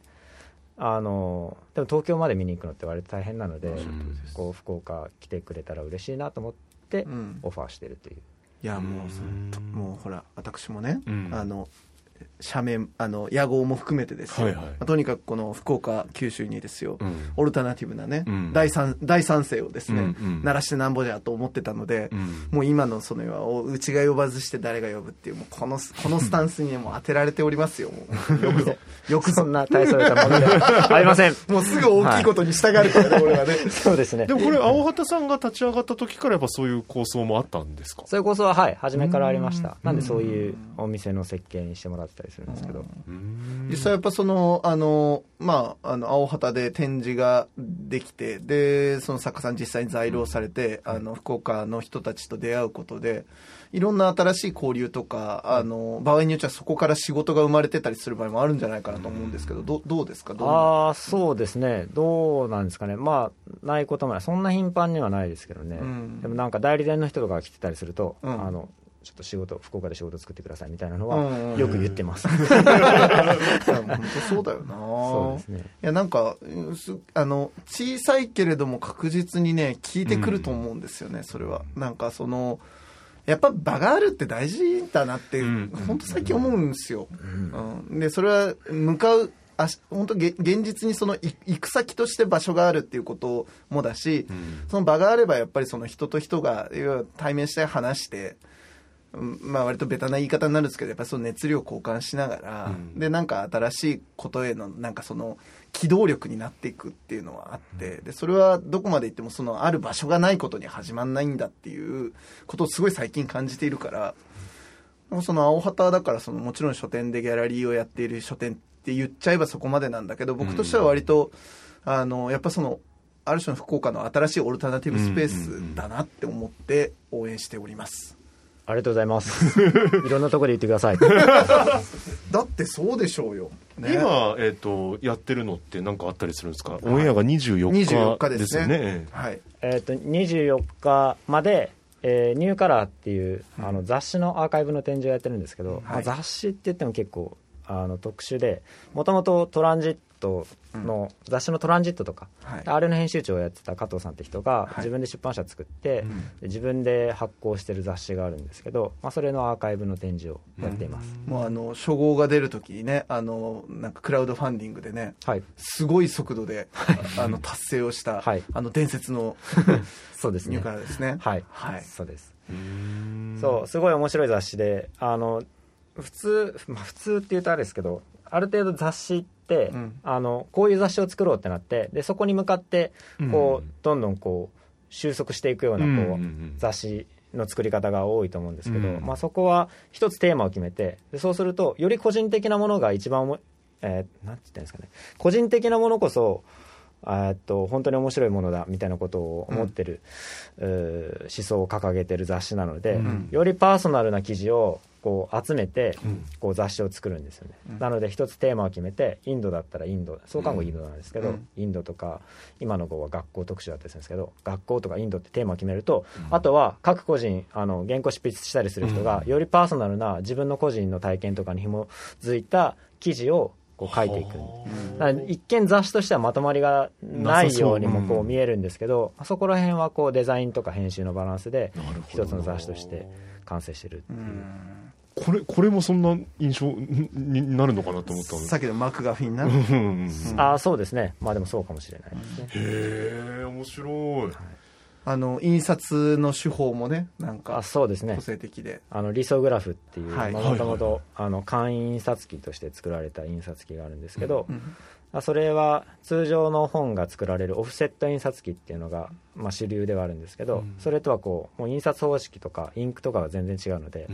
あのでも東京まで見に行くのって割と大変なので、うんこう福岡来てくれたら嬉しいなと思ってうん。オファーしてるという、いやもうもうほら私もね、うん。あの社名あの屋号も含めてですよ、はいはい。まあとにかくこの福岡九州にですよ、うん。オルタナティブなね、うん。第三第三世をですね、うんうん。鳴らしてなんぼじゃと思ってたので、うん。もう今のそのおうちが呼ばずして誰が呼ぶっていうもうこの このスタンスにもう当てられておりますよ よくぞよくぞそんな大それたものでは ありません。もうすぐ大きいことに従うからね、俺はねそうですね。でもこれ青畑さんが立ち上がった時からやっぱそういう構想もあったんですか？それこそははい初めからありました。なんでそういうお店の設計にしてもらってたりするんですけど。実際やっぱその、あの、まあ、あの、青旗で展示ができて、で、その作家さん実際に在労されて、あの、福岡の人たちと出会うことで、いろんな新しい交流とか、あの、場合によってはそこから仕事が生まれてたりする場合もあるんじゃないかなと思うんですけど、どどうですか？どうああそうですね。どうなんですかね。まあないこともない。そんな頻繁にはないですけどね、うん。でもなんか代理店の人とかが来てたりすると、うん。あのちょっと仕事福岡で仕事作ってくださいみたいなのうんうんうん。はよく言ってます、本当そうだよな。そうですね。いやなんかあの小さいけれども確実にね聞いてくると思うんですよね、それは。なんかそのやっぱ場があるって大事だなって、うん。本当最近思うんですよ、うん。でそれは向かうあし本当げ現実にそのい行く先として場所があるっていうこともだし、その場があればやっぱりその人と人が対面して話してうんまあ割とベタな言い方になるんですけどやっぱりその熱量を交換しながら、うん。でなんか新しいことへのなんかその機動力になっていくっていうのはあってでそれはどこまで行ってもそのある場所がないことに始まんないんだっていうことをすごい最近感じているからその青旗だからそのもちろん書店でギャラリーをやっている書店って言っちゃえばそこまでなんだけど僕としては割と、あのやっぱそのある種の福岡の新しいオルタナティブスペースだなって思って応援しております。ありがとうございます。いろんなところで言ってください。だってそうでしょうよ。ね、今、えっとやってるのって何かあったりするんですか、オンエアが24日24日でですすね。はい。えっと24日まで、えーニューカラーっていうあの雑誌のアーカイブの展示をやってるんですけど、まあ、雑誌って言っても結構あの特殊でもともとトランジットの、雑誌のトランジットとか、はい。あれの編集長をやってた加藤さんって人がい。自分で出版社作って、で自分で発行してる雑誌があるんですけど、まあ、それのアーカイブの展示をやっています、もうあの初号が出るときにねあのなんかクラウドファンディングでねはい。すごい速度であの達成をした、はい。あの伝説の そうですね。ニューカラーですね。はい、はい。そうです。うん。そうすごい面白い雑誌であの普通、まあ、普通って言うとあれですけどある程度雑誌って、うん。あのこういう雑誌を作ろうってなってでそこに向かってこう、うんどんどんこう収束していくようなこう、うんうんうん。雑誌の作り方が多いと思うんですけど、うん。まあ、そこは一つテーマを決めてでそうするとより個人的なものが一番おもえーなんて言ったらいいんですかね。個人的なものこそえーっと本当に面白いものだみたいなことを思ってる、うー思想を掲げてる雑誌なので、ん。よりパーソナルな記事をこう集めて、うん。こう雑誌を作るんですよね、うん。なので一つテーマを決めてインドだったらインド創刊号インドなんですけど、うん。インドとか今の号は学校特集だったりするんですけど学校とかインドってテーマを決めると、あとは各個人あの原稿執筆したりする人が、よりパーソナルな自分の個人の体験とかに紐づいた記事をこう書いていく。一見雑誌としてはまとまりがないようにもこう見えるんですけど、あそこら辺はこうデザインとか編集のバランスで一つの雑誌として完成してるっていうこれこれもそんな印象になるのかなと思ったのさっきのマクガフィンな。うんうんああそうですね。まあでもそうかもしれないですね。へえ面白い。あの、印刷の手法もね、なんあか、そうですね。個性的で。あのリソグラフっていうはい。もともと簡易印刷機として作られた印刷機があるんですけど、うんあそれは通常の本が作られるオフセット印刷機っていうのが、まあ、主流ではあるんですけど、それとはこうもう印刷方式とかインクとかが全然違うので、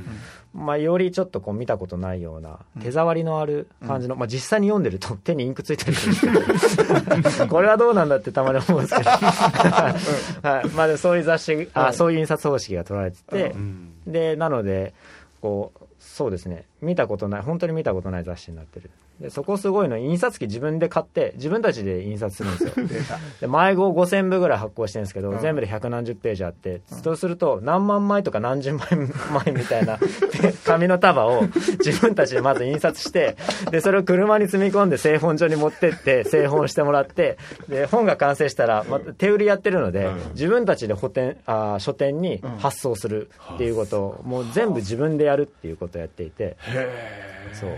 まあ、よりちょっとこう見たことないような手触りのある感じの、まあ、実際に読んでると手にインクついたりするんですけど これはどうなんだってたまに思うんですけど、はい。まあ、そういう雑誌あそういう印刷方式が取られてて、うん。でなのでこうそうですね。見たことない本当に見たことない雑誌になってるでそこすごいの印刷機自分で買って自分たちで印刷するんですよ。で迷子を5000部ぐらい発行してるんですけど、うん。全部で百何十ページあって、そうすると何万枚とか何十万枚みたいな 紙の束を自分たちでまず印刷してでそれを車に積み込んで製本所に持ってって製本してもらってで本が完成したら、また手売りやってるので、うん。自分たちで補填あー書店に発送するっていうことを、もう全部自分でやるっていうことをやっていて、そう。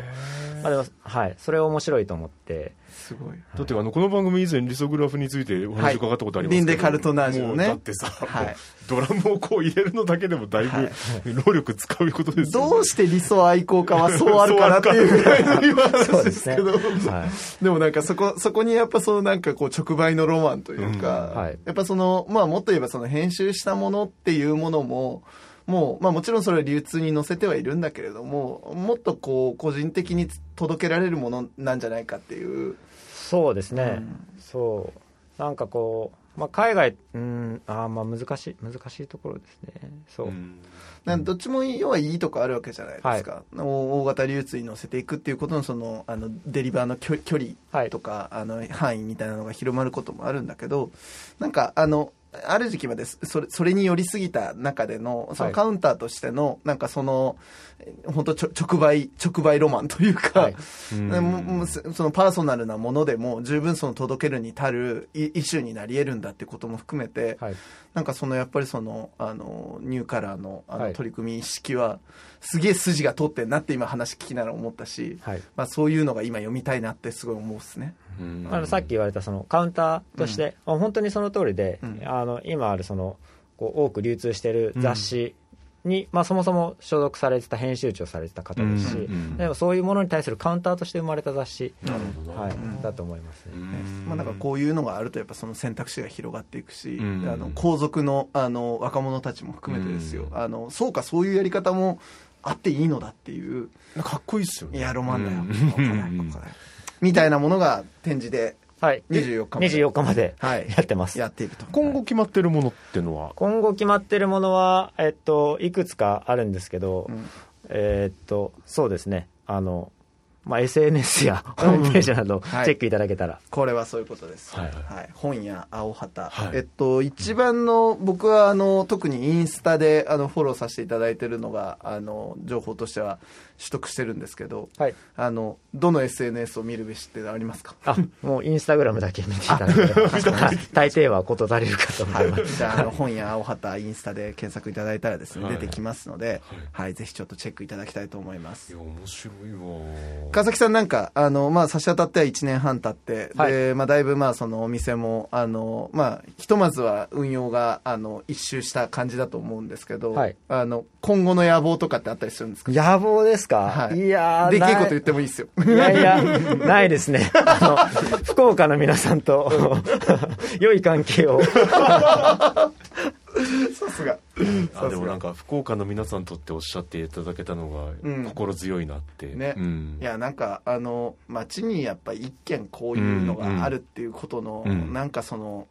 まあ、でもはいそれ面白いと思って。すごい。だってあのこの番組以前リソグラフについてお話伺ったことありますけど、はいリンデカルトナージュもうだってさ、はい。ドラムをこう入れるのだけでもだいはい。ぶ労力使うことですよね、どうして理想愛好家はそうあるかなっていうぐらいの今そう話ですすけど。はい。でもなんかそこ、そこにやっぱそのなんかこう直売のロマンというか、うん。はい。やっぱその、まあもっと言えばその編集したものっていうものも、もう、まあもちろんそれは流通に載せてはいるんだけれども、もっとこう個人的に届けられるものなんじゃないかっていう。そうですね、うん。そう。なんかこう、まあ、海外うんあーまあ難しい難しいところですね。そう、うん。なんどっちも要はいいとこあるわけじゃないですか、大大型流通に乗せていくっていうことのそのあのデリバーの距距離とか、あの範囲みたいなのが広まることもあるんだけどなんかあのある時期までそれそれに寄りすぎた中でのそのはいカウンターとしてのなんかそのえ本当直売直売ロマンというか、はい。うそそのパーソナルなものでも十分その届けるに足るイイシューになり得るんだってことも含めて、はい。なんかそのやっぱりそのあのニューカラーのあはい。の取り組み意識はすげえ筋が通ってんなって今話聞きながら思ったし、はい。まあ、そういうのが今読みたいなってすごい思うっすね。うん。あのさっき言われたそのカウンターとして、あ本当にその通りで、うん。あの今あるそのこう多く流通している雑誌に、まあ、そもそも所属されてた編集長されてた方ですし、うんうんでもそういうものに対するカウンターとして生まれた雑誌、なるほど。はいん。だと思いますね。うん。まあ、なんかこういうのがあるとやっぱその選択肢が広がっていくし、うん。あの皇族のあの若者たちも含めてですよ、うん。あのそうかそういうやり方もあっていいのだっていう。かっこいいっすよね。いやロマンだよ、うん。ここだよここだよみたいなものが展示ではい、24日まで。24日まではい。やってます。やっていると。今後決まってるものっていうのは、今後決まってるものは、えっと、いくつかあるんですけど、うん。えっと、そうですね、あの、まあ、SNS やホームページなどチはい。ェックいただけたら、これはそういうことです。はい本屋青旗、はい。えっと、一番の、僕は、あの、特にインスタで、あの、フォローさせていただいてるのが、あの、情報としては取得してるんですけど、はい。あの、どの SNS を見るべしってありますか？あ、もうインスタグラムだけ見ていただい 大抵は事足りるかと思います。じゃあ、あの、本屋青旗インスタで検索いただいたらですね、はい。出てきますので、はい、ぜひちょっとチェックいただきたいと思います。い。や面白いわ川崎さんなんか、あの、まあ、差し当たっては1年半経って、はい。で、まあ、だいぶ、まあ、そのお店も、あの、まあ、ひとまずは運用が、あの、一周した感じだと思うんですけど、はい。あの、今後の野望とかってあったりするんですか？野望ですか、はい。い、やーでけえなこと言ってもいいですよ。いやいや、ないですね。あの、福岡の皆さんと、良い関係を。さすが。あでもなんか福岡の皆さんにとっておっしゃっていただけたのうん。が心強いなって、ね。うん。いや、なんか、あの、街にやっぱ一軒こういうのがあるっていうことの、うん。なんかその、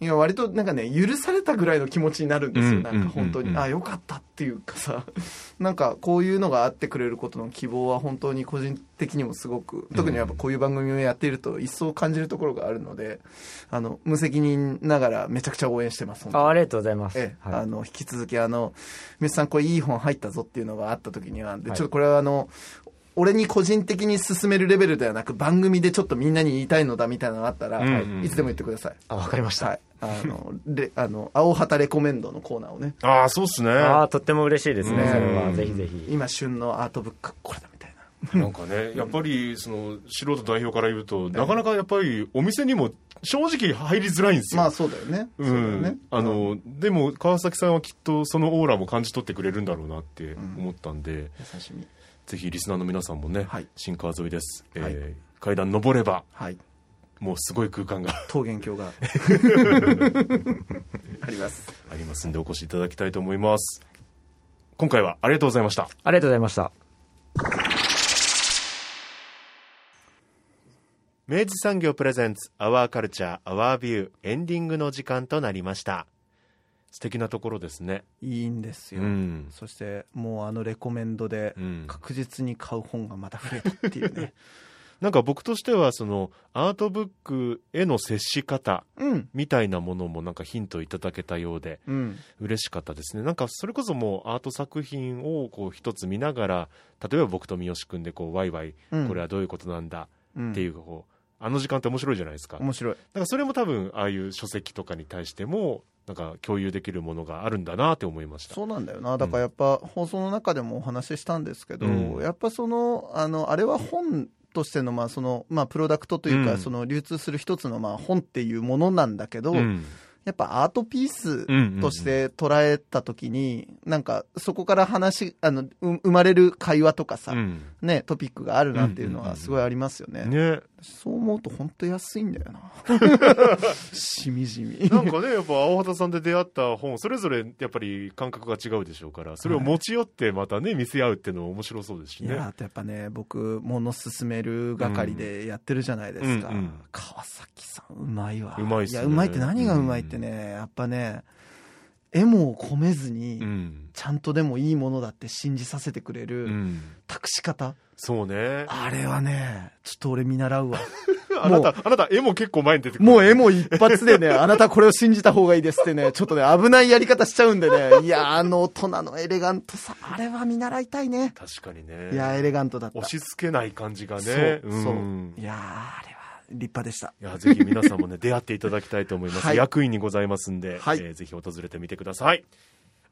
いや、割となんかね、許されたぐらいの気持ちになるんですよ。うんなんか本当に、うんあ、よかったっていうかさ、なんかこういうのがあってくれることの希望は本当に個人的にもすごく、特にやっぱこういう番組をやっていると一層感じるところがあるので、あの、無責任ながらめちゃくちゃ応援してます。あありがとうございます。ええ、はい。あの、引き続き、あの、ミスさん、これいい本入ったぞっていうのがあった時には、で、はい。ちょっとこれはあの、俺に個人的に進めるレベルではなく、番組でちょっとみんなに言いたいのだみたいなのがあったら、うんうんはいいつでも言ってください。あ、わかりました。はい。あの、で、あの、青旗レコメンドのコーナーをね、ああそうっすねああ、とっても嬉しいですね、うんそれは。ぜひぜひ。今旬のアートブック、これだみたいな。なんかねやっぱりその素人代表から言うとなかなかやっぱりお店にも正直入りづらいんですよ、まあそうだよね。うそうだよねん。あのでも川崎さんはきっとそのオーラも感じ取ってくれるんだろうなって思ったんで、優しみ。ぜひリスナーの皆さんもね、はい新川沿いです、えーはい階段登ればはい。もうすごい空間が 桃源郷が。あります。ありますんでお越しいただきたいと思います今回はありがとうございましたありがとうございました。明治産業プレゼンツアワーカルチャーアワービューエンディングの時間となりました素敵なところですね。いいんですよ。うん。そして、もうあのレコメンドでうん。確実に買う本がまた増えたっていうね。なんか僕としてはそのアートブックへの接し方うん。みたいなものもなんかヒントいただけたようでうん。嬉しかったですね。なんかそれこそもうアート作品をこう一つ見ながら例えば僕と三好君でこうワイワイうん。これはどういうことなんだうんっていうこうあの時間って面白いじゃないですか。面白い。なんかそれも多分ああいう書籍とかに対してもなんか共有できるものがあるんだなって思いました。そうなんだよな。だからやっぱ放送の中でもお話ししたんですけど、うん。やっぱそのあのあれは本としてのまあそのまあプロダクトというか、うん。その流通する一つのまあ本っていうものなんだけど、うん。やっぱアートピースとして捉えた時に、なんかそこから話あのう生まれる会話とかさ、うん。ねトピックがあるなっていうのはすごいありますよね、ねそう思うと本当安いんだよな。しみじみ。なんかねやっぱ青畑さんで出会った本それぞれやっぱり感覚が違うでしょうからそれを持ち寄ってまたね見せ合うっていうのも面白そうですしね。いやあとやっぱね僕物勧める係でやってるじゃないですか、うんうん。川崎さんうまいわ。うまいっすね。やうまいって何がうまいってね、やっぱね絵も込めずに、うん。ちゃんとでもいいものだって信じさせてくれうるん。託し方、そうね。あれはねちょっと俺見習うわ。あなたあなた絵も結構前に出てくる。もう絵も一発でね あなたこれを信じた方がいいですってね。ちょっとね危ないやり方しちゃうんでね。いやあの大人のエレガントさあれは見習いたいね。確かにね。いやエレガントだった。押し付けない感じがね。そう、ん。そう。いやーあれは立派でした。いやぜひ皆さんもね 出会っていただきたいと思います、はい。役員にございますんで、はい。えーぜひ訪れてみてください。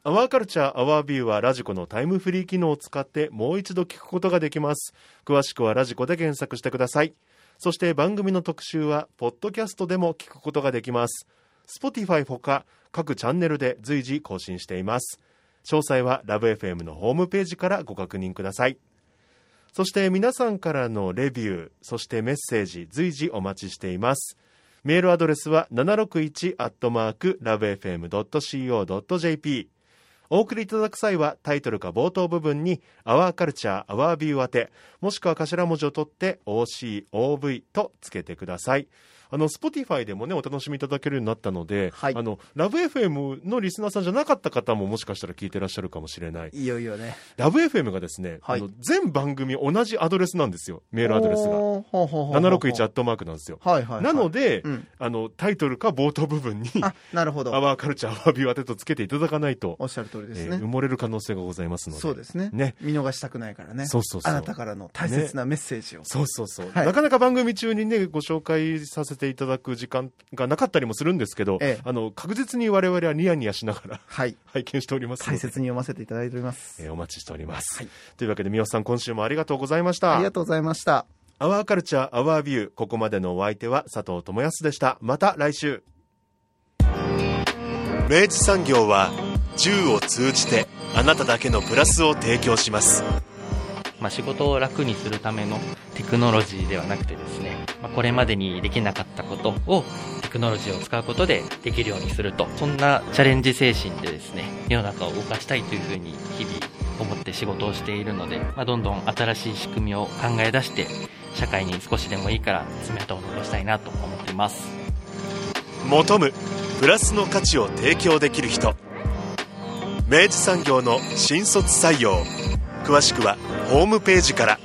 アワーカルチャーアワービューはラジコのタイムフリー機能を使ってもう一度聞くことができます。詳しくはラジコで検索してください。そして番組の特集はポッドキャストでも聞くことができます。Spotify ほか各チャンネルで随時更新しています。詳細はラブ f m のホームページからご確認くださいそして皆さんからのレビュー、そしてメッセージ随時お待ちしています。メールアドレスは 761-lovefm.co.jp。お送りいただく際はタイトルか冒頭部分に Our Culture, Our View 宛て、もしくは頭文字を取って OCOV とつけてください。あの、Spotify でもね、お楽しみいただけるようになったので、はい。あの、ラブ FM のリスナーさんじゃなかった方ももしかしたら聞いてらっしゃるかもしれない。いよいよね。ラブ FM がですね、はい。あの全番組同じアドレスなんですよ、メールアドレスが。おーほうほうほうほう。761アットマークなんですよ。はいはいはい。なので、うん。あの、タイトルか冒頭部分に、あなるほど。アワーカルチャー、アワービュー当てとつけていただかないと、おっしゃる通りですね、えー埋もれる可能性がございますので。そうですね。ね。見逃したくないからね。そうそうそう。あなたからの大切なメッセージを、そうそうそう、はい。なかなか番組中にね、ご紹介させていただく時間がなかったりもするんですけど、ええ。あの、確実に我々はニヤニヤしながらはい。拝見しております大切に読ませていただいております、えーお待ちしております。はい。というわけで、三好さん、今週もありがとうございました。ありがとうございました。アワーカルチャーアワービューここまでのお相手は佐藤智康でした。また来週。明治産業は銃を通じてあなただけのプラスを提供しますまあ、仕事を楽にするためのテクノロジーではなくてですね、まあ、これまでにできなかったことをテクノロジーを使うことでできるようにすると、そんなチャレンジ精神でですね、世の中を動かしたいというふうに日々思って仕事をしているので、まあ、どんどん新しい仕組みを考え出して、社会に少しでもいいから爪痕を残したいなと思っています。求むプラスの価値を提供できる人明治産業の新卒採用詳しくはホームページから。